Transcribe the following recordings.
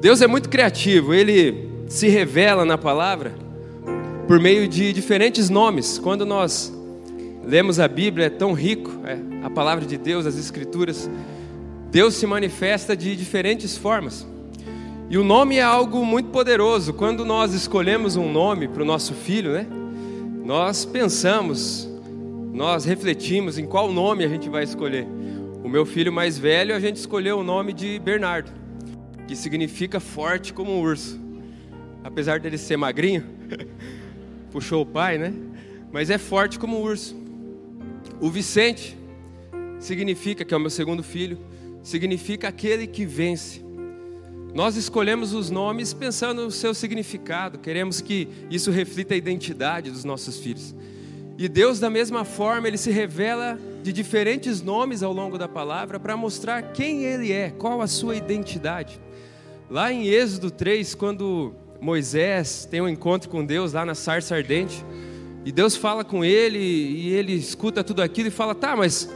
Deus é muito criativo, ele se revela na palavra por meio de diferentes nomes. Quando nós lemos a Bíblia, é tão rico, é, a palavra de Deus, as Escrituras, Deus se manifesta de diferentes formas. E o nome é algo muito poderoso. Quando nós escolhemos um nome para o nosso filho, né? Nós pensamos, nós refletimos em qual nome a gente vai escolher. O meu filho mais velho, a gente escolheu o nome de Bernardo que significa forte como um urso. Apesar dele ser magrinho, puxou o pai, né? Mas é forte como um urso. O Vicente significa, que é o meu segundo filho, significa aquele que vence. Nós escolhemos os nomes pensando no seu significado, queremos que isso reflita a identidade dos nossos filhos. E Deus, da mesma forma, ele se revela de diferentes nomes ao longo da palavra para mostrar quem ele é, qual a sua identidade. Lá em Êxodo 3, quando Moisés tem um encontro com Deus lá na sarça ardente, e Deus fala com ele, e ele escuta tudo aquilo e fala: Tá, mas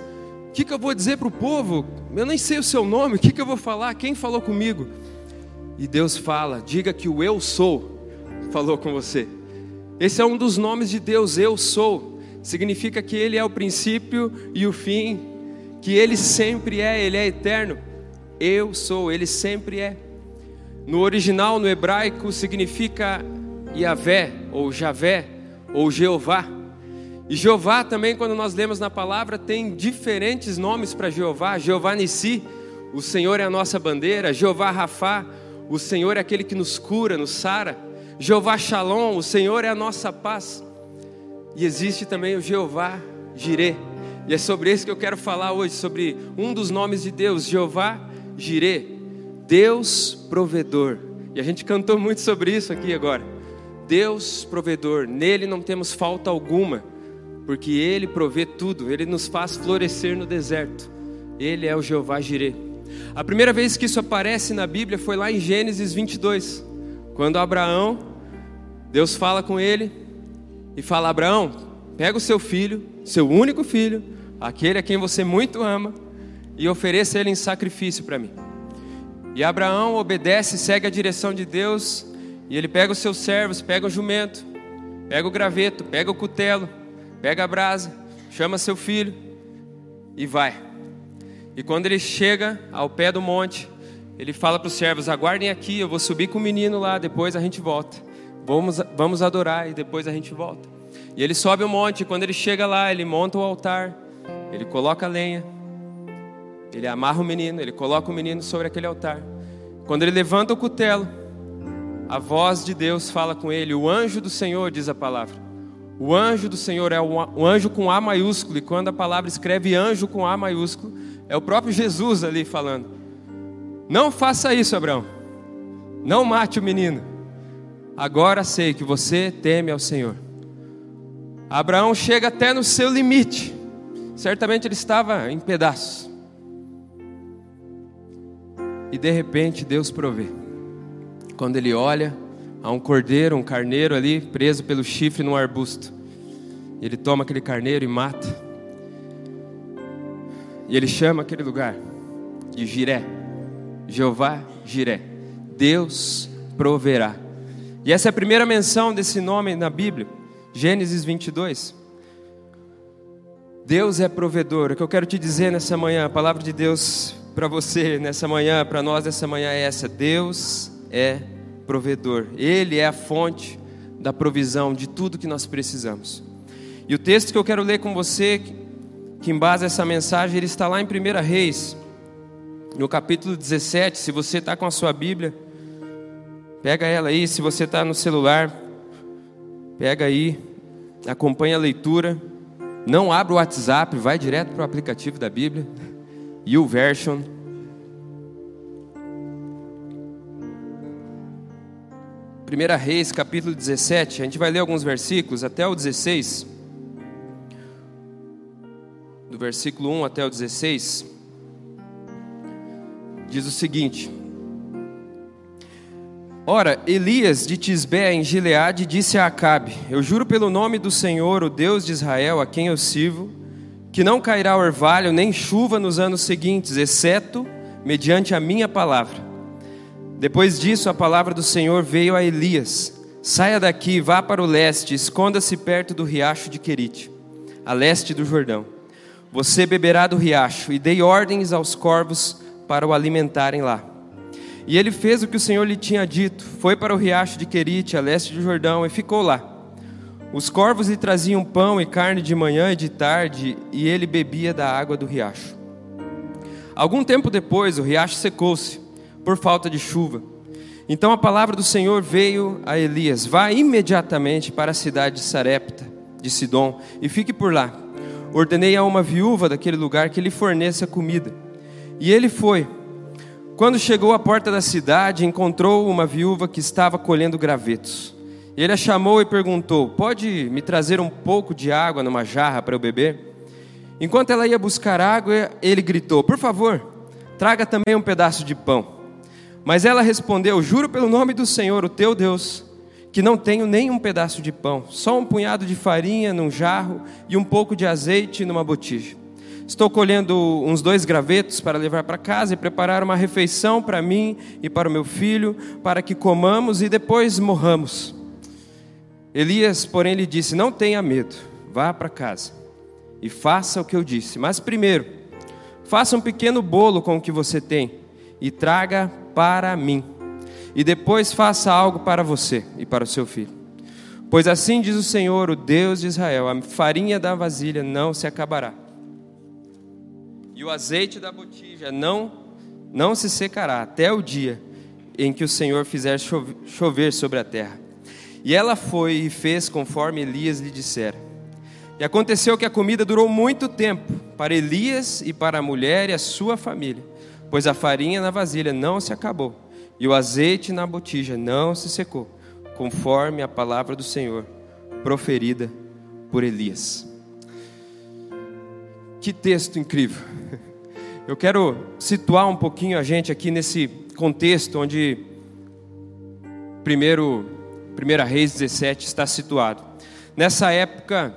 o que, que eu vou dizer para o povo? Eu nem sei o seu nome, o que, que eu vou falar? Quem falou comigo? E Deus fala: Diga que o Eu Sou falou com você. Esse é um dos nomes de Deus, Eu Sou. Significa que Ele é o princípio e o fim, que Ele sempre é, Ele é eterno. Eu sou, Ele sempre é. No original, no hebraico, significa Yahvé, ou Javé, ou Jeová. E Jeová também, quando nós lemos na palavra, tem diferentes nomes para Jeová. Jeová Nissi, o Senhor é a nossa bandeira. Jeová Rafá, o Senhor é aquele que nos cura, nos sara. Jeová Shalom, o Senhor é a nossa paz. E existe também o Jeová Jireh. E é sobre isso que eu quero falar hoje, sobre um dos nomes de Deus, Jeová Jireh. Deus provedor. E a gente cantou muito sobre isso aqui agora. Deus provedor, nele não temos falta alguma, porque ele provê tudo, ele nos faz florescer no deserto. Ele é o Jeová Jireh. A primeira vez que isso aparece na Bíblia foi lá em Gênesis 22, quando Abraão, Deus fala com ele e fala: Abraão, pega o seu filho, seu único filho, aquele a quem você muito ama, e ofereça ele em sacrifício para mim. E Abraão obedece, segue a direção de Deus, e ele pega os seus servos, pega o jumento, pega o graveto, pega o cutelo, pega a brasa, chama seu filho e vai. E quando ele chega ao pé do monte, ele fala para os servos: aguardem aqui, eu vou subir com o menino lá, depois a gente volta. Vamos, vamos adorar e depois a gente volta. E ele sobe o monte, e quando ele chega lá, ele monta o altar, ele coloca a lenha, ele amarra o menino, ele coloca o menino sobre aquele altar. Quando ele levanta o cutelo, a voz de Deus fala com ele. O anjo do Senhor, diz a palavra. O anjo do Senhor é o anjo com A maiúsculo. E quando a palavra escreve anjo com A maiúsculo, é o próprio Jesus ali falando. Não faça isso, Abraão. Não mate o menino. Agora sei que você teme ao Senhor. Abraão chega até no seu limite. Certamente ele estava em pedaços. E de repente Deus provê. Quando ele olha, há um cordeiro, um carneiro ali, preso pelo chifre num arbusto. Ele toma aquele carneiro e mata. E ele chama aquele lugar de Jiré. Jeová Jiré. Deus proverá. E essa é a primeira menção desse nome na Bíblia, Gênesis 22. Deus é provedor. O que eu quero te dizer nessa manhã, a palavra de Deus para você nessa manhã, para nós nessa manhã é essa: Deus é provedor, Ele é a fonte da provisão de tudo que nós precisamos. E o texto que eu quero ler com você, que embasa essa mensagem, ele está lá em 1 Reis, no capítulo 17. Se você está com a sua Bíblia, pega ela aí. Se você está no celular, pega aí, acompanha a leitura. Não abra o WhatsApp, vai direto para o aplicativo da Bíblia. YouVersion. Primeira Reis, capítulo 17, a gente vai ler alguns versículos até o 16. Do versículo 1 até o 16. Diz o seguinte: Ora, Elias de Tisbé em Gileade disse a Acabe: Eu juro pelo nome do Senhor, o Deus de Israel, a quem eu sirvo, que não cairá orvalho nem chuva nos anos seguintes, exceto mediante a minha palavra. Depois disso, a palavra do Senhor veio a Elias: Saia daqui, vá para o leste, esconda-se perto do riacho de Querite, a leste do Jordão. Você beberá do riacho, e dei ordens aos corvos para o alimentarem lá. E ele fez o que o Senhor lhe tinha dito, foi para o riacho de Querite, a leste do Jordão, e ficou lá. Os corvos lhe traziam pão e carne de manhã e de tarde, e ele bebia da água do riacho. Algum tempo depois, o riacho secou-se por falta de chuva. Então a palavra do Senhor veio a Elias: Vá imediatamente para a cidade de Sarepta, de Sidom, e fique por lá. Ordenei a uma viúva daquele lugar que lhe forneça comida. E ele foi. Quando chegou à porta da cidade, encontrou uma viúva que estava colhendo gravetos. Ele a chamou e perguntou: Pode me trazer um pouco de água numa jarra para eu beber? Enquanto ela ia buscar água, ele gritou: Por favor, traga também um pedaço de pão. Mas ela respondeu: Juro pelo nome do Senhor, o teu Deus, que não tenho nem um pedaço de pão, só um punhado de farinha num jarro e um pouco de azeite numa botija. Estou colhendo uns dois gravetos para levar para casa e preparar uma refeição para mim e para o meu filho, para que comamos e depois morramos. Elias, porém, lhe disse: Não tenha medo, vá para casa e faça o que eu disse. Mas primeiro, faça um pequeno bolo com o que você tem e traga para mim. E depois faça algo para você e para o seu filho. Pois assim diz o Senhor, o Deus de Israel: a farinha da vasilha não se acabará, e o azeite da botija não não se secará até o dia em que o Senhor fizer chover sobre a terra. E ela foi e fez conforme Elias lhe dissera. E aconteceu que a comida durou muito tempo para Elias e para a mulher e a sua família, pois a farinha na vasilha não se acabou e o azeite na botija não se secou, conforme a palavra do Senhor proferida por Elias. Que texto incrível! Eu quero situar um pouquinho a gente aqui nesse contexto onde primeiro, 1 Reis 17 está situado. Nessa época,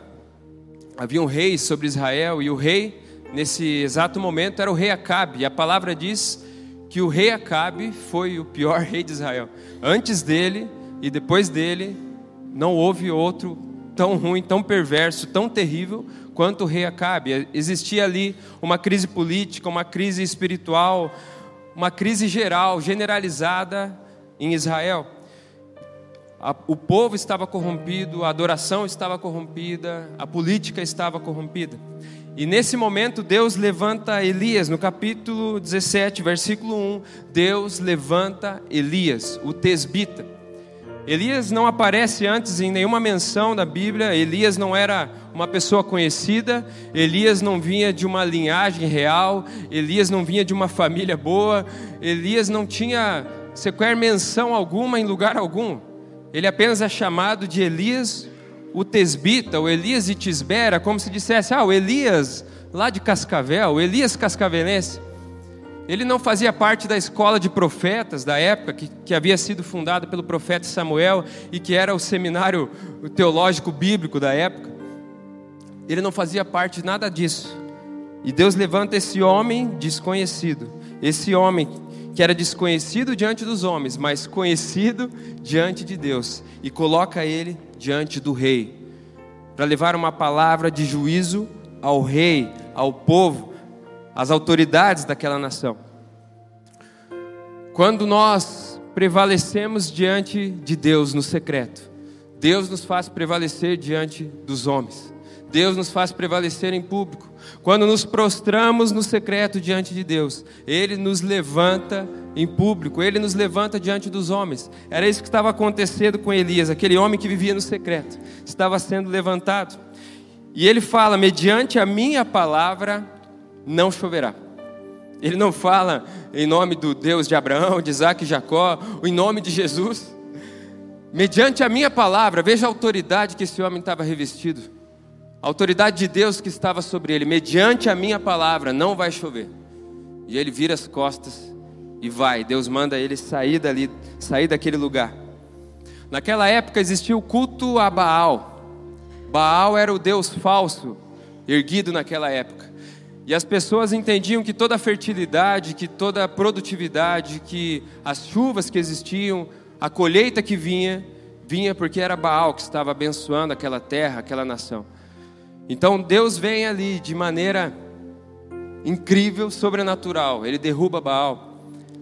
havia um rei sobre Israel e o rei, nesse exato momento, era o rei Acabe. E a palavra diz que o rei Acabe foi o pior rei de Israel. Antes dele e depois dele, não houve outro tão ruim, tão perverso, tão terrível quanto o rei Acabe. Existia ali uma crise política, uma crise espiritual, uma crise geral, generalizada em Israel o povo estava corrompido, a adoração estava corrompida, a política estava corrompida. E nesse momento Deus levanta Elias, no capítulo 17, versículo 1, Deus levanta Elias, o tesbita. Elias não aparece antes em nenhuma menção da Bíblia, Elias não era uma pessoa conhecida, Elias não vinha de uma linhagem real, Elias não vinha de uma família boa, Elias não tinha sequer menção alguma em lugar algum. Ele apenas é chamado de Elias o Tesbita, o Elias de Tisbera, como se dissesse, ah, o Elias lá de Cascavel, o Elias Cascavelense. Ele não fazia parte da escola de profetas da época, que, que havia sido fundada pelo profeta Samuel e que era o seminário teológico bíblico da época. Ele não fazia parte de nada disso. E Deus levanta esse homem desconhecido, esse homem que era desconhecido diante dos homens, mas conhecido diante de Deus, e coloca ele diante do rei, para levar uma palavra de juízo ao rei, ao povo, às autoridades daquela nação. Quando nós prevalecemos diante de Deus no secreto, Deus nos faz prevalecer diante dos homens. Deus nos faz prevalecer em público. Quando nos prostramos no secreto diante de Deus, Ele nos levanta em público, Ele nos levanta diante dos homens. Era isso que estava acontecendo com Elias, aquele homem que vivia no secreto, estava sendo levantado. E ele fala: mediante a minha palavra não choverá. Ele não fala em nome do Deus de Abraão, de Isaac e Jacó, em nome de Jesus. Mediante a minha palavra, veja a autoridade que esse homem estava revestido. A autoridade de Deus que estava sobre ele, mediante a minha palavra, não vai chover. E ele vira as costas e vai. Deus manda ele sair dali, sair daquele lugar. Naquela época existia o culto a Baal. Baal era o deus falso, erguido naquela época. E as pessoas entendiam que toda a fertilidade, que toda a produtividade, que as chuvas que existiam, a colheita que vinha, vinha porque era Baal que estava abençoando aquela terra, aquela nação. Então Deus vem ali de maneira incrível, sobrenatural. Ele derruba Baal.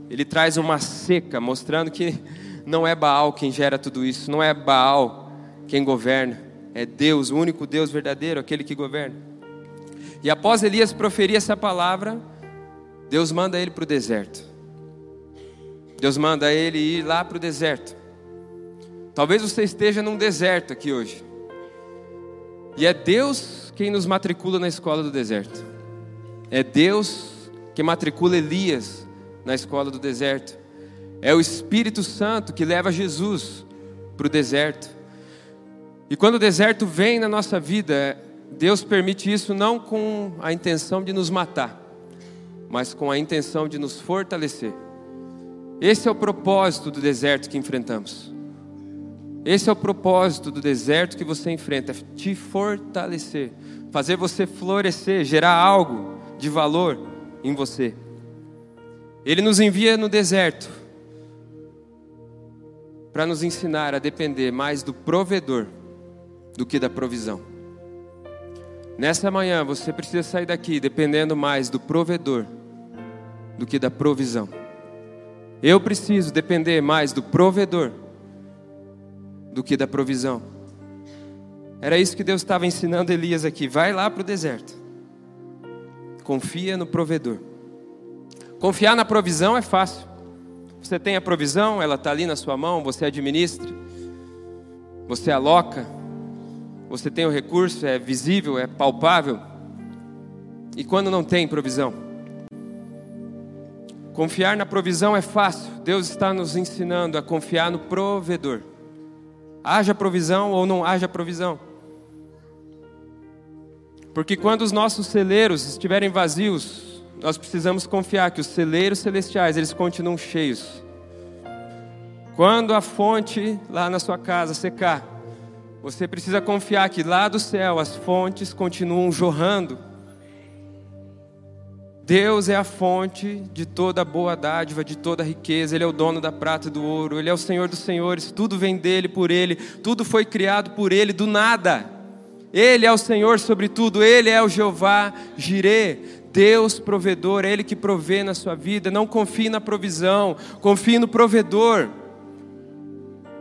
Ele traz uma seca, mostrando que não é Baal quem gera tudo isso, não é Baal quem governa, é Deus, o único Deus verdadeiro, aquele que governa. E após Elias proferir essa palavra, Deus manda ele para o deserto. Deus manda ele ir lá para o deserto. Talvez você esteja num deserto aqui hoje. E é Deus quem nos matricula na escola do deserto. É Deus que matricula Elias na escola do deserto. É o Espírito Santo que leva Jesus para o deserto. E quando o deserto vem na nossa vida, Deus permite isso não com a intenção de nos matar, mas com a intenção de nos fortalecer. Esse é o propósito do deserto que enfrentamos. Esse é o propósito do deserto que você enfrenta, é te fortalecer, fazer você florescer, gerar algo de valor em você. Ele nos envia no deserto para nos ensinar a depender mais do provedor do que da provisão. Nessa manhã você precisa sair daqui dependendo mais do provedor do que da provisão. Eu preciso depender mais do provedor do que da provisão. Era isso que Deus estava ensinando Elias aqui. Vai lá para o deserto. Confia no provedor. Confiar na provisão é fácil. Você tem a provisão, ela está ali na sua mão, você administra, você aloca, você tem o recurso, é visível, é palpável. E quando não tem provisão? Confiar na provisão é fácil. Deus está nos ensinando a confiar no provedor. Haja provisão ou não haja provisão. Porque quando os nossos celeiros estiverem vazios, nós precisamos confiar que os celeiros celestiais, eles continuam cheios. Quando a fonte lá na sua casa secar, você precisa confiar que lá do céu as fontes continuam jorrando. Deus é a fonte de toda boa dádiva, de toda riqueza. Ele é o dono da prata e do ouro. Ele é o Senhor dos senhores. Tudo vem dele, por ele. Tudo foi criado por ele, do nada. Ele é o Senhor sobre tudo. Ele é o Jeová Jirê. Deus provedor. É Ele que provê na sua vida. Não confie na provisão. Confie no provedor.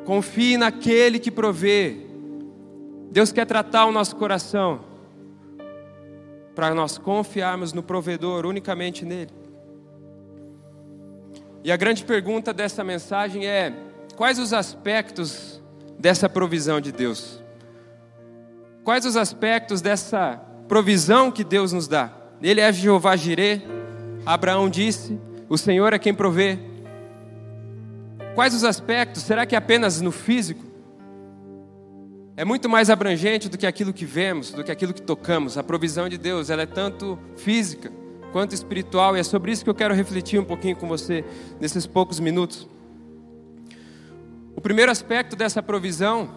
Confie naquele que provê. Deus quer tratar o nosso coração para nós confiarmos no provedor, unicamente nele. E a grande pergunta dessa mensagem é: quais os aspectos dessa provisão de Deus? Quais os aspectos dessa provisão que Deus nos dá? Ele é Jeová Jirê, Abraão disse: O Senhor é quem provê. Quais os aspectos? Será que é apenas no físico? É muito mais abrangente do que aquilo que vemos, do que aquilo que tocamos. A provisão de Deus, ela é tanto física quanto espiritual, e é sobre isso que eu quero refletir um pouquinho com você nesses poucos minutos. O primeiro aspecto dessa provisão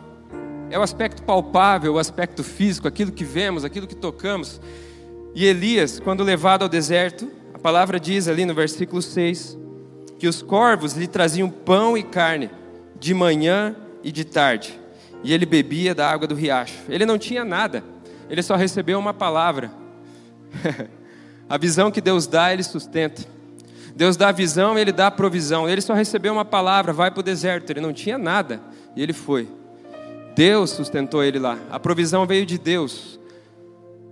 é o aspecto palpável, o aspecto físico, aquilo que vemos, aquilo que tocamos. E Elias, quando levado ao deserto, a palavra diz ali no versículo 6 que os corvos lhe traziam pão e carne de manhã e de tarde e ele bebia da água do riacho. Ele não tinha nada, ele só recebeu uma palavra. a visão que Deus dá, ele sustenta. Deus dá a visão, ele dá a provisão. Ele só recebeu uma palavra, vai para o deserto. Ele não tinha nada e ele foi. Deus sustentou ele lá. A provisão veio de Deus.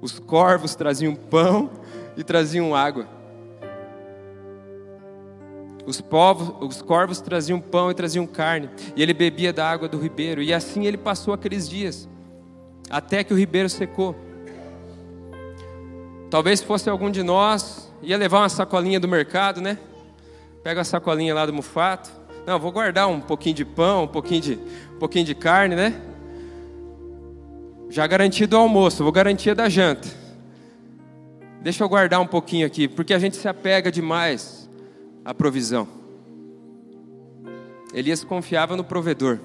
Os corvos traziam pão e traziam água. Os, povos, os corvos traziam pão e traziam carne, e ele bebia da água do ribeiro, e assim ele passou aqueles dias, até que o ribeiro secou. Talvez fosse algum de nós, ia levar uma sacolinha do mercado, né? Pega a sacolinha lá do mufato. Não, vou guardar um pouquinho de pão, um pouquinho de, um pouquinho de carne, né? Já garantido o almoço, vou garantir da janta. Deixa eu guardar um pouquinho aqui, porque a gente se apega demais a provisão. Elias confiava no provedor.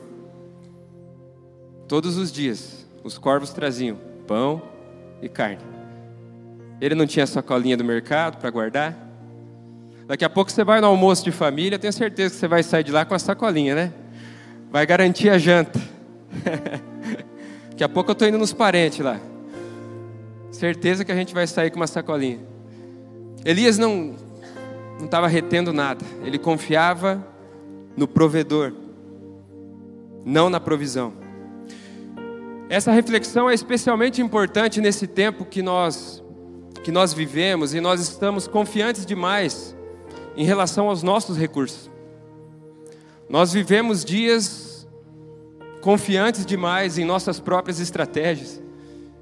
Todos os dias, os corvos traziam pão e carne. Ele não tinha sacolinha do mercado para guardar? Daqui a pouco você vai no almoço de família, tenho certeza que você vai sair de lá com a sacolinha, né? Vai garantir a janta. Daqui a pouco eu estou indo nos parentes lá. Certeza que a gente vai sair com uma sacolinha. Elias não não estava retendo nada. Ele confiava no provedor, não na provisão. Essa reflexão é especialmente importante nesse tempo que nós que nós vivemos e nós estamos confiantes demais em relação aos nossos recursos. Nós vivemos dias confiantes demais em nossas próprias estratégias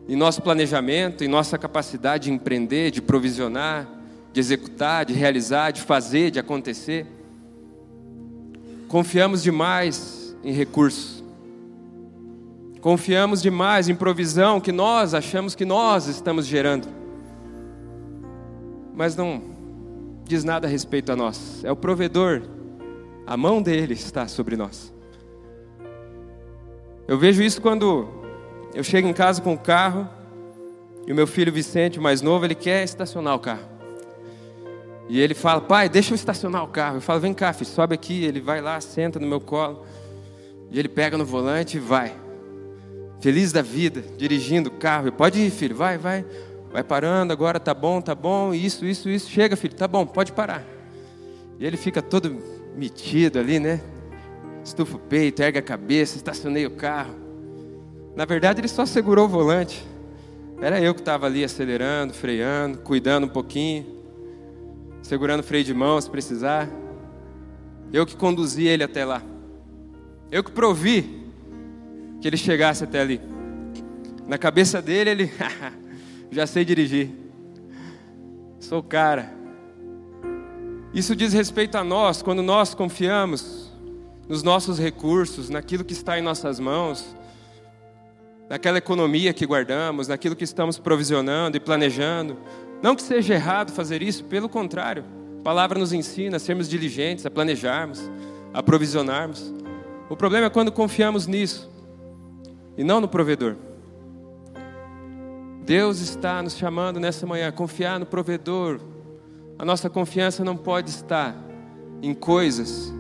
em nosso planejamento, em nossa capacidade de empreender, de provisionar, de executar, de realizar, de fazer, de acontecer. Confiamos demais em recursos. Confiamos demais em provisão que nós achamos que nós estamos gerando. Mas não diz nada a respeito a nós. É o provedor. A mão dele está sobre nós. Eu vejo isso quando eu chego em casa com o carro e o meu filho Vicente, mais novo, ele quer estacionar o carro. E ele fala, pai, deixa eu estacionar o carro. Eu falo, vem cá, filho, sobe aqui. Ele vai lá, senta no meu colo. E ele pega no volante e vai. Feliz da vida, dirigindo o carro. Eu, pode ir, filho, vai, vai. Vai parando, agora tá bom, tá bom. Isso, isso, isso. Chega, filho, tá bom, pode parar. E ele fica todo metido ali, né? Estufa o peito, erga a cabeça, estacionei o carro. Na verdade, ele só segurou o volante. Era eu que estava ali acelerando, freando, cuidando um pouquinho, segurando o freio de mão se precisar. Eu que conduzi ele até lá. Eu que provi que ele chegasse até ali. Na cabeça dele, ele já sei dirigir. Sou cara. Isso diz respeito a nós, quando nós confiamos nos nossos recursos, naquilo que está em nossas mãos, naquela economia que guardamos, naquilo que estamos provisionando e planejando. Não que seja errado fazer isso, pelo contrário. A palavra nos ensina a sermos diligentes, a planejarmos, a provisionarmos. O problema é quando confiamos nisso e não no provedor. Deus está nos chamando nessa manhã a confiar no provedor. A nossa confiança não pode estar em coisas,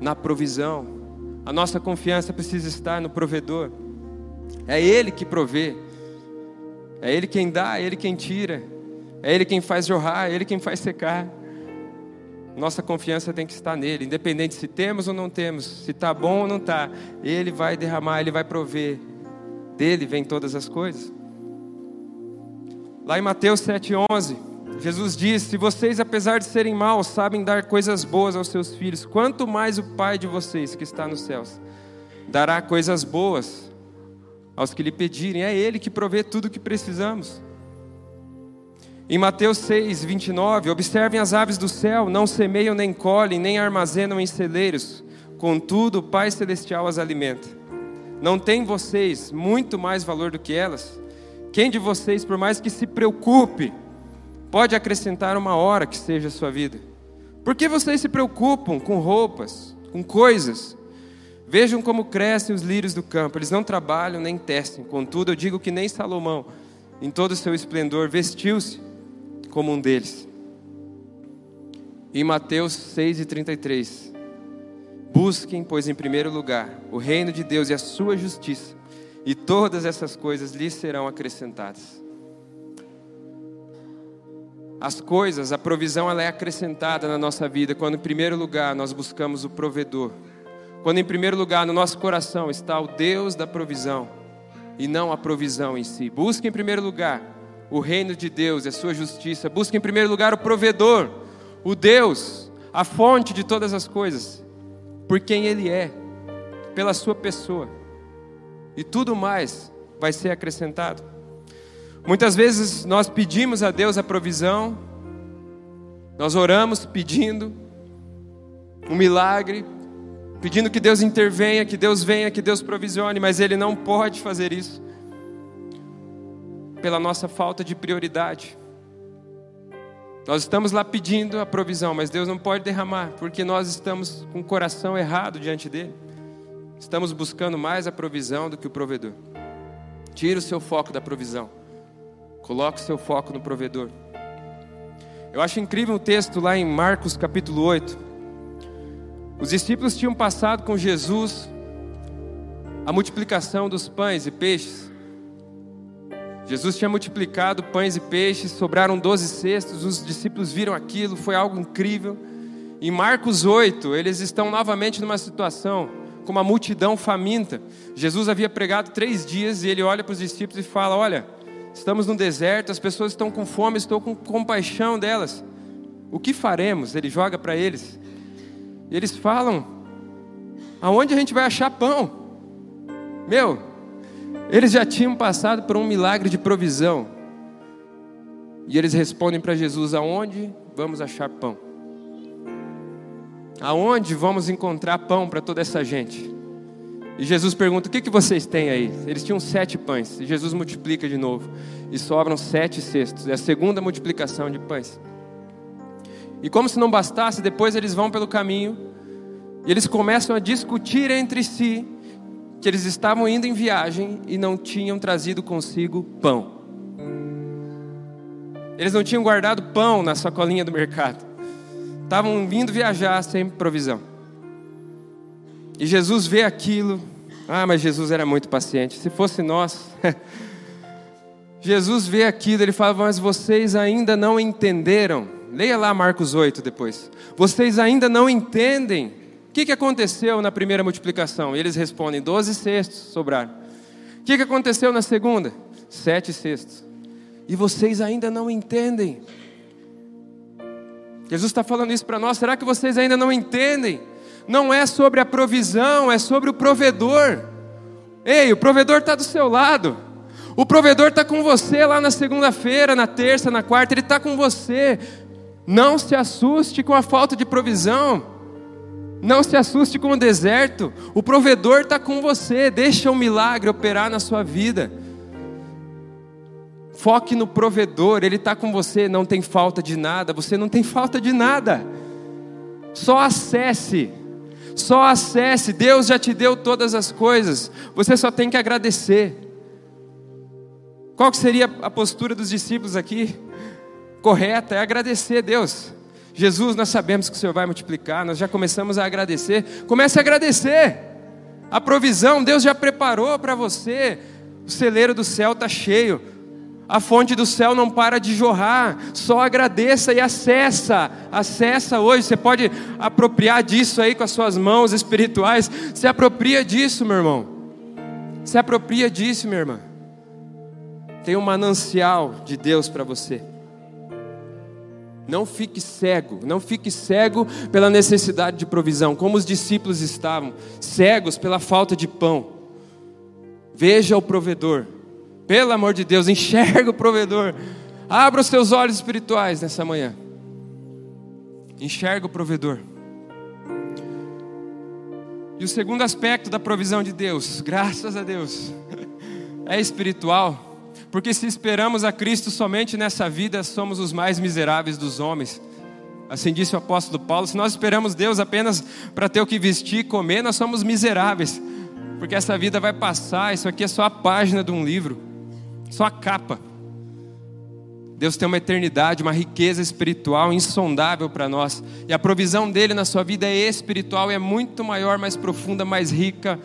na provisão. A nossa confiança precisa estar no provedor. É Ele que provê. É Ele quem dá, é Ele quem tira. É Ele quem faz jorrar, é Ele quem faz secar. Nossa confiança tem que estar nele, independente se temos ou não temos, se está bom ou não está. Ele vai derramar, Ele vai prover. Dele vem todas as coisas. Lá em Mateus 7,11, Jesus diz: Se vocês, apesar de serem maus, sabem dar coisas boas aos seus filhos, quanto mais o Pai de vocês que está nos céus dará coisas boas aos que lhe pedirem. É Ele que provê tudo o que precisamos. Em Mateus 6, 29, observem as aves do céu, não semeiam nem colhem, nem armazenam em celeiros, contudo o Pai Celestial as alimenta. Não tem vocês muito mais valor do que elas? Quem de vocês, por mais que se preocupe, pode acrescentar uma hora que seja a sua vida? Por que vocês se preocupam com roupas, com coisas? Vejam como crescem os lírios do campo, eles não trabalham nem testem. Contudo, eu digo que nem Salomão, em todo o seu esplendor, vestiu-se como um deles. Em Mateus 6,33: Busquem, pois, em primeiro lugar, o reino de Deus e a sua justiça, e todas essas coisas lhes serão acrescentadas. As coisas, a provisão, ela é acrescentada na nossa vida quando, em primeiro lugar, nós buscamos o provedor quando em primeiro lugar no nosso coração está o Deus da provisão e não a provisão em si. Busque em primeiro lugar o reino de Deus e a sua justiça. Busque em primeiro lugar o provedor, o Deus, a fonte de todas as coisas, por quem Ele é, pela sua pessoa. E tudo mais vai ser acrescentado. Muitas vezes nós pedimos a Deus a provisão, nós oramos pedindo um milagre, pedindo que Deus intervenha, que Deus venha, que Deus provisione, mas Ele não pode fazer isso pela nossa falta de prioridade. Nós estamos lá pedindo a provisão, mas Deus não pode derramar, porque nós estamos com o coração errado diante dele. Estamos buscando mais a provisão do que o provedor. Tira o seu foco da provisão. Coloque seu foco no provedor. Eu acho incrível o texto lá em Marcos capítulo 8. Os discípulos tinham passado com Jesus a multiplicação dos pães e peixes. Jesus tinha multiplicado pães e peixes, sobraram doze cestos, os discípulos viram aquilo, foi algo incrível. Em Marcos 8, eles estão novamente numa situação com uma multidão faminta. Jesus havia pregado três dias e ele olha para os discípulos e fala: Olha, estamos no deserto, as pessoas estão com fome, estou com compaixão delas. O que faremos? Ele joga para eles. E eles falam: Aonde a gente vai achar pão? Meu, eles já tinham passado por um milagre de provisão. E eles respondem para Jesus: Aonde vamos achar pão? Aonde vamos encontrar pão para toda essa gente? E Jesus pergunta: O que, que vocês têm aí? Eles tinham sete pães. E Jesus multiplica de novo. E sobram sete cestos. É a segunda multiplicação de pães. E como se não bastasse, depois eles vão pelo caminho. E eles começam a discutir entre si que eles estavam indo em viagem e não tinham trazido consigo pão. Eles não tinham guardado pão na sacolinha do mercado. Estavam vindo viajar sem provisão. E Jesus vê aquilo. Ah, mas Jesus era muito paciente. Se fosse nós. Jesus vê aquilo, ele fala: Mas vocês ainda não entenderam. Leia lá Marcos 8 depois. Vocês ainda não entendem. O que, que aconteceu na primeira multiplicação? Eles respondem: doze cestos sobraram. O que, que aconteceu na segunda? Sete cestos. E vocês ainda não entendem. Jesus está falando isso para nós. Será que vocês ainda não entendem? não é sobre a provisão, é sobre o provedor. Ei, o provedor está do seu lado. O provedor está com você lá na segunda-feira, na terça, na quarta, ele está com você. Não se assuste com a falta de provisão. Não se assuste com o deserto. O provedor está com você. Deixa o milagre operar na sua vida. Foque no provedor, ele está com você. Não tem falta de nada. Você não tem falta de nada. Só acesse só acesse, Deus já te deu todas as coisas, você só tem que agradecer. Qual que seria a postura dos discípulos aqui? Correta, é agradecer a Deus. Jesus, nós sabemos que o Senhor vai multiplicar, nós já começamos a agradecer. Comece a agradecer. A provisão Deus já preparou para você. O celeiro do céu está cheio. A fonte do céu não para de jorrar, só agradeça e acessa, acessa hoje, você pode apropriar disso aí com as suas mãos espirituais, se apropria disso, meu irmão, se apropria disso, minha irmã, tem um manancial de Deus para você, não fique cego, não fique cego pela necessidade de provisão, como os discípulos estavam, cegos pela falta de pão, veja o provedor, pelo amor de Deus, enxerga o provedor. Abra os seus olhos espirituais nessa manhã. Enxerga o provedor. E o segundo aspecto da provisão de Deus, graças a Deus, é espiritual. Porque se esperamos a Cristo somente nessa vida, somos os mais miseráveis dos homens. Assim disse o apóstolo Paulo: se nós esperamos Deus apenas para ter o que vestir e comer, nós somos miseráveis. Porque essa vida vai passar, isso aqui é só a página de um livro só a capa. Deus tem uma eternidade, uma riqueza espiritual insondável para nós. E a provisão dele na sua vida é espiritual, é muito maior, mais profunda, mais rica,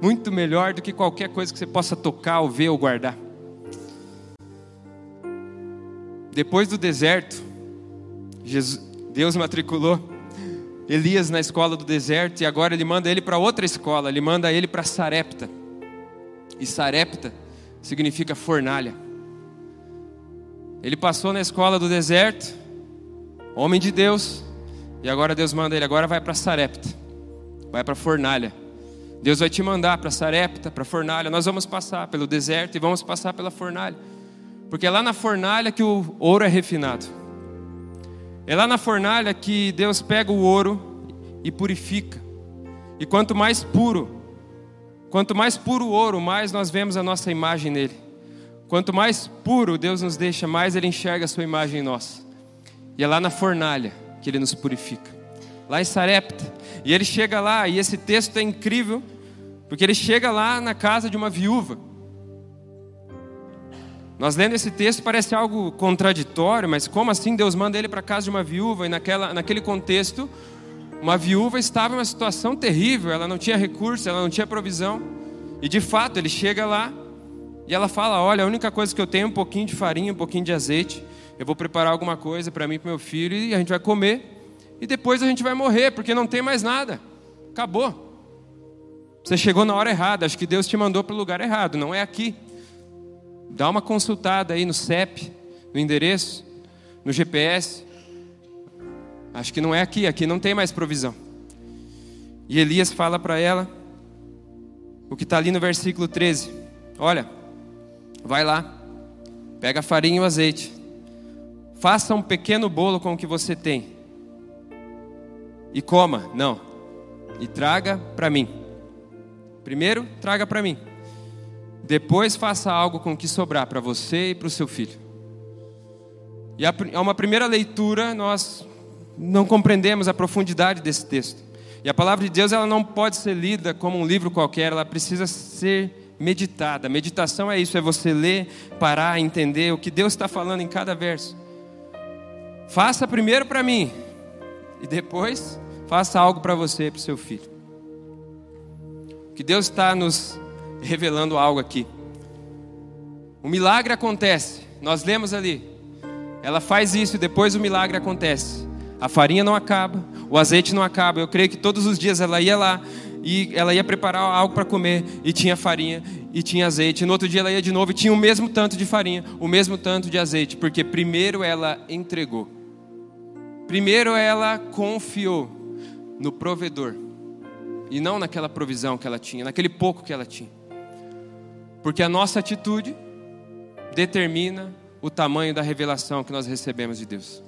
muito melhor do que qualquer coisa que você possa tocar, ou ver ou guardar. Depois do deserto, Jesus, Deus matriculou Elias na escola do deserto e agora ele manda ele para outra escola, ele manda ele para Sarepta. E Sarepta significa fornalha. Ele passou na escola do deserto, homem de Deus, e agora Deus manda ele, agora vai para Sarepta, vai para fornalha. Deus vai te mandar para Sarepta, para fornalha. Nós vamos passar pelo deserto e vamos passar pela fornalha. Porque é lá na fornalha que o ouro é refinado. É lá na fornalha que Deus pega o ouro e purifica. E quanto mais puro Quanto mais puro o ouro, mais nós vemos a nossa imagem nele. Quanto mais puro Deus nos deixa, mais Ele enxerga a sua imagem em nós. E é lá na fornalha que Ele nos purifica. Lá em Sarepta. E ele chega lá, e esse texto é incrível, porque ele chega lá na casa de uma viúva. Nós lendo esse texto parece algo contraditório, mas como assim Deus manda ele para casa de uma viúva e naquela, naquele contexto uma viúva estava em uma situação terrível, ela não tinha recurso, ela não tinha provisão. E de fato, ele chega lá e ela fala: Olha, a única coisa que eu tenho é um pouquinho de farinha, um pouquinho de azeite. Eu vou preparar alguma coisa para mim e para meu filho e a gente vai comer. E depois a gente vai morrer, porque não tem mais nada. Acabou. Você chegou na hora errada, acho que Deus te mandou para o lugar errado, não é aqui. Dá uma consultada aí no CEP, no endereço, no GPS. Acho que não é aqui, aqui não tem mais provisão. E Elias fala para ela o que está ali no versículo 13: Olha, vai lá, pega farinha e o azeite, faça um pequeno bolo com o que você tem e coma, não, e traga para mim. Primeiro, traga para mim. Depois, faça algo com o que sobrar para você e para o seu filho. E a uma primeira leitura, nós não compreendemos a profundidade desse texto. E a palavra de Deus ela não pode ser lida como um livro qualquer, ela precisa ser meditada. Meditação é isso, é você ler, parar, entender o que Deus está falando em cada verso. Faça primeiro para mim e depois faça algo para você e para o seu filho. Que Deus está nos revelando algo aqui. O milagre acontece. Nós lemos ali. Ela faz isso e depois o milagre acontece. A farinha não acaba, o azeite não acaba. Eu creio que todos os dias ela ia lá e ela ia preparar algo para comer e tinha farinha e tinha azeite. No outro dia ela ia de novo e tinha o mesmo tanto de farinha, o mesmo tanto de azeite, porque primeiro ela entregou. Primeiro ela confiou no provedor e não naquela provisão que ela tinha, naquele pouco que ela tinha. Porque a nossa atitude determina o tamanho da revelação que nós recebemos de Deus.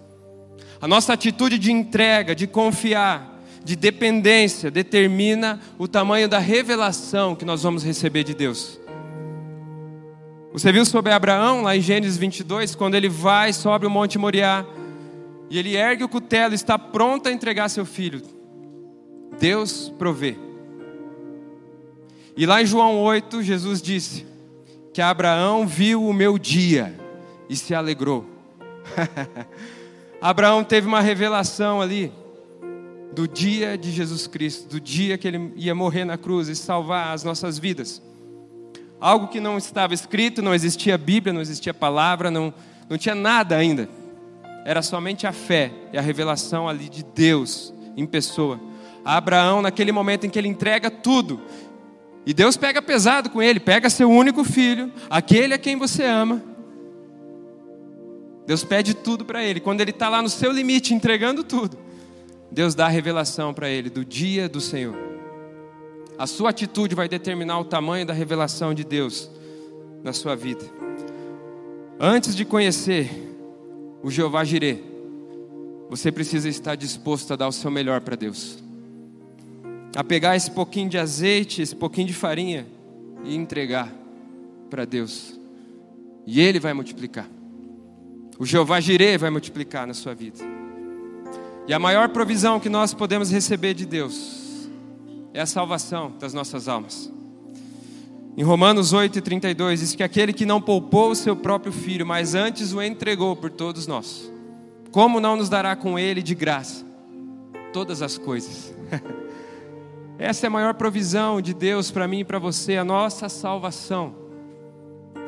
A nossa atitude de entrega, de confiar, de dependência, determina o tamanho da revelação que nós vamos receber de Deus. Você viu sobre Abraão, lá em Gênesis 22, quando ele vai sobre o Monte Moriá, e ele ergue o cutelo, está pronto a entregar seu filho. Deus provê. E lá em João 8, Jesus disse que Abraão viu o meu dia e se alegrou. Abraão teve uma revelação ali do dia de Jesus Cristo, do dia que ele ia morrer na cruz e salvar as nossas vidas. Algo que não estava escrito, não existia Bíblia, não existia palavra, não, não tinha nada ainda. Era somente a fé e a revelação ali de Deus em pessoa. Abraão, naquele momento em que ele entrega tudo, e Deus pega pesado com ele, pega seu único filho, aquele a quem você ama, Deus pede tudo para ele. Quando ele está lá no seu limite, entregando tudo, Deus dá a revelação para ele do dia do Senhor. A sua atitude vai determinar o tamanho da revelação de Deus na sua vida. Antes de conhecer o Jeová Jireh, você precisa estar disposto a dar o seu melhor para Deus. A pegar esse pouquinho de azeite, esse pouquinho de farinha e entregar para Deus. E Ele vai multiplicar. O Jeová Jireh vai multiplicar na sua vida. E a maior provisão que nós podemos receber de Deus é a salvação das nossas almas. Em Romanos 8,32 diz que aquele que não poupou o seu próprio filho, mas antes o entregou por todos nós, como não nos dará com ele de graça todas as coisas? Essa é a maior provisão de Deus para mim e para você, a nossa salvação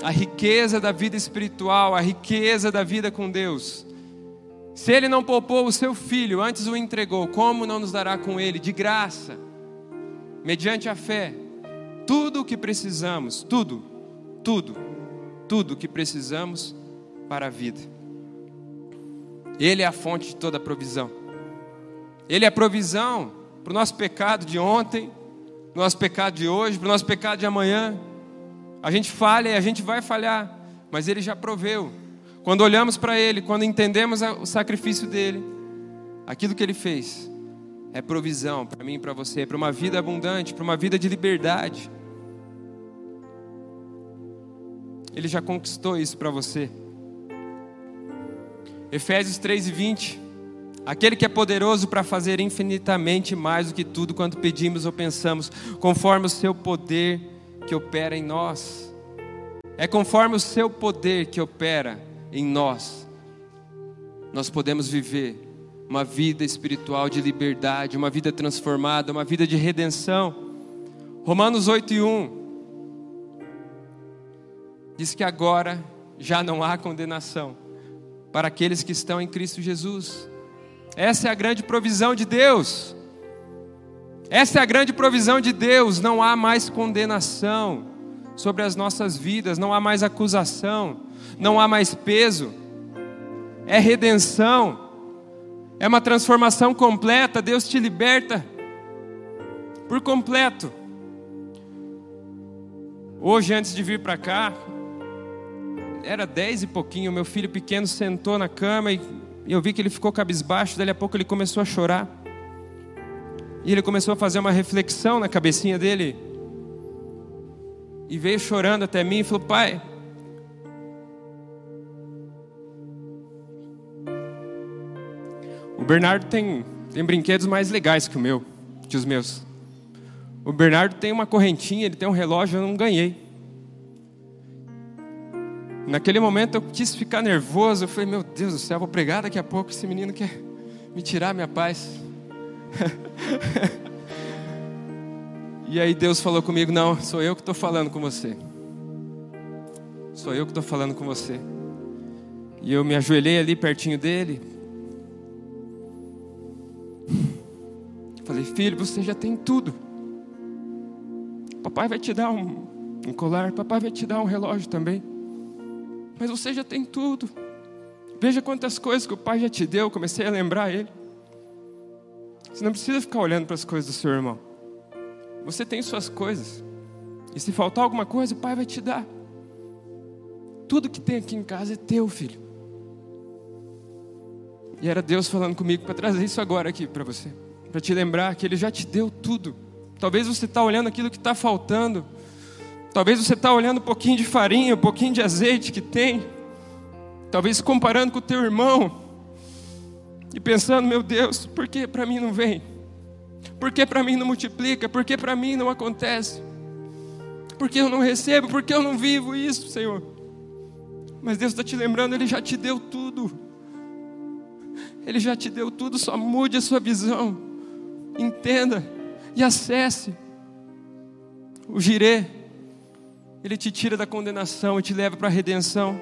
a riqueza da vida espiritual, a riqueza da vida com Deus. Se ele não poupou o seu filho, antes o entregou, como não nos dará com ele, de graça, mediante a fé, tudo o que precisamos, tudo, tudo, tudo o que precisamos para a vida. Ele é a fonte de toda provisão. Ele é a provisão para o nosso pecado de ontem, para o nosso pecado de hoje, para o nosso pecado de amanhã. A gente falha e a gente vai falhar, mas Ele já proveu. Quando olhamos para Ele, quando entendemos o sacrifício dele, aquilo que Ele fez é provisão para mim e para você, para uma vida abundante, para uma vida de liberdade. Ele já conquistou isso para você. Efésios 3 e 20. Aquele que é poderoso para fazer infinitamente mais do que tudo quanto pedimos ou pensamos, conforme o seu poder que opera em nós. É conforme o seu poder que opera em nós, nós podemos viver uma vida espiritual de liberdade, uma vida transformada, uma vida de redenção. Romanos 8 e 1 diz que agora já não há condenação para aqueles que estão em Cristo Jesus. Essa é a grande provisão de Deus. Essa é a grande provisão de Deus. Não há mais condenação sobre as nossas vidas, não há mais acusação, não há mais peso. É redenção, é uma transformação completa. Deus te liberta por completo. Hoje, antes de vir para cá, era dez e pouquinho. Meu filho pequeno sentou na cama e eu vi que ele ficou cabisbaixo. Dali a pouco ele começou a chorar. E ele começou a fazer uma reflexão na cabecinha dele. E veio chorando até mim e falou: Pai, o Bernardo tem, tem brinquedos mais legais que o meu, que os meus. O Bernardo tem uma correntinha, ele tem um relógio, eu não ganhei. Naquele momento eu quis ficar nervoso, eu falei, meu Deus do céu, vou pregar daqui a pouco, esse menino quer me tirar minha paz. e aí Deus falou comigo: Não, sou eu que estou falando com você. Sou eu que estou falando com você. E eu me ajoelhei ali pertinho dele. Falei: Filho, você já tem tudo. Papai vai te dar um, um colar, papai vai te dar um relógio também. Mas você já tem tudo. Veja quantas coisas que o pai já te deu. Comecei a lembrar ele. Você não precisa ficar olhando para as coisas do seu irmão. Você tem suas coisas. E se faltar alguma coisa, o pai vai te dar. Tudo que tem aqui em casa é teu, filho. E era Deus falando comigo para trazer isso agora aqui para você. Para te lembrar que Ele já te deu tudo. Talvez você está olhando aquilo que está faltando. Talvez você está olhando um pouquinho de farinha, um pouquinho de azeite que tem. Talvez comparando com o teu irmão e pensando, meu Deus, por que para mim não vem? Por que para mim não multiplica? Por que para mim não acontece? Por que eu não recebo? Por que eu não vivo isso, Senhor? Mas Deus está te lembrando, Ele já te deu tudo. Ele já te deu tudo, só mude a sua visão. Entenda e acesse. O girê, ele te tira da condenação e te leva para a redenção.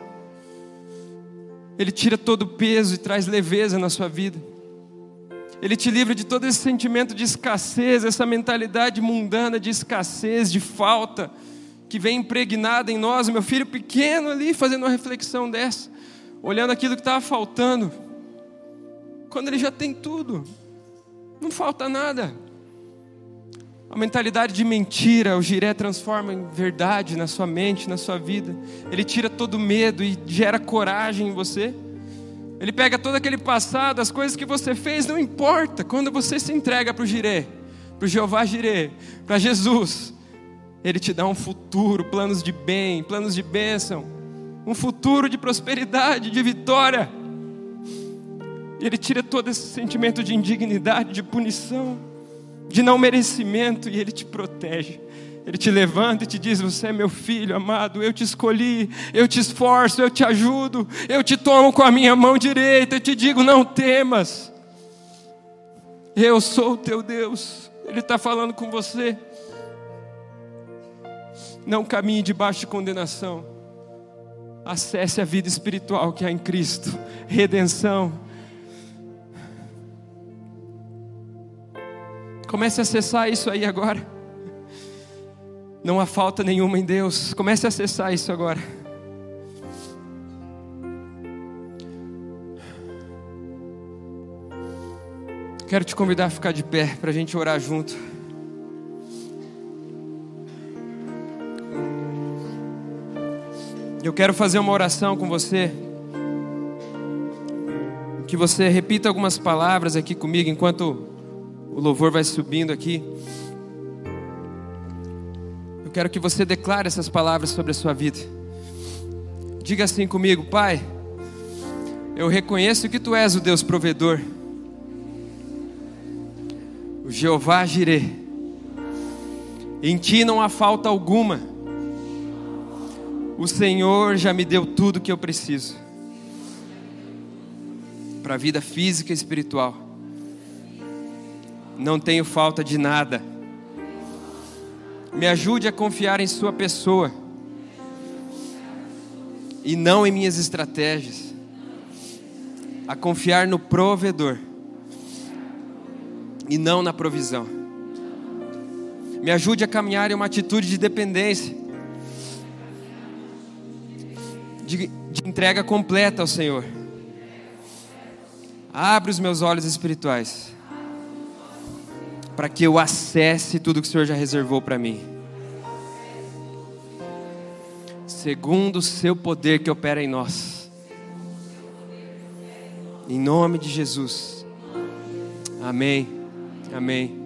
Ele tira todo o peso e traz leveza na sua vida. Ele te livra de todo esse sentimento de escassez, essa mentalidade mundana de escassez, de falta, que vem impregnada em nós. Meu filho pequeno ali fazendo uma reflexão dessa, olhando aquilo que estava faltando, quando ele já tem tudo, não falta nada. Mentalidade de mentira, o giré transforma em verdade na sua mente, na sua vida. Ele tira todo medo e gera coragem em você. Ele pega todo aquele passado, as coisas que você fez, não importa. Quando você se entrega para o giré, para o Jeová giré, para Jesus, Ele te dá um futuro, planos de bem, planos de bênção, um futuro de prosperidade, de vitória. Ele tira todo esse sentimento de indignidade, de punição de não merecimento, e Ele te protege. Ele te levanta e te diz: Você é meu filho amado, eu te escolhi, eu te esforço, eu te ajudo, eu te tomo com a minha mão direita e te digo: Não temas, eu sou o teu Deus. Ele está falando com você. Não caminhe debaixo de condenação. Acesse a vida espiritual que há em Cristo, redenção Comece a acessar isso aí agora. Não há falta nenhuma em Deus. Comece a acessar isso agora. Quero te convidar a ficar de pé para a gente orar junto. Eu quero fazer uma oração com você. Que você repita algumas palavras aqui comigo enquanto o louvor vai subindo aqui. Eu quero que você declare essas palavras sobre a sua vida. Diga assim comigo, Pai. Eu reconheço que Tu és o Deus provedor, o Jeová Jireh. Em Ti não há falta alguma. O Senhor já me deu tudo que eu preciso para a vida física e espiritual. Não tenho falta de nada. Me ajude a confiar em Sua pessoa e não em minhas estratégias. A confiar no provedor e não na provisão. Me ajude a caminhar em uma atitude de dependência, de, de entrega completa ao Senhor. Abre os meus olhos espirituais para que eu acesse tudo que o Senhor já reservou para mim. Segundo o seu poder que opera em nós. Em nome de Jesus. Amém. Amém.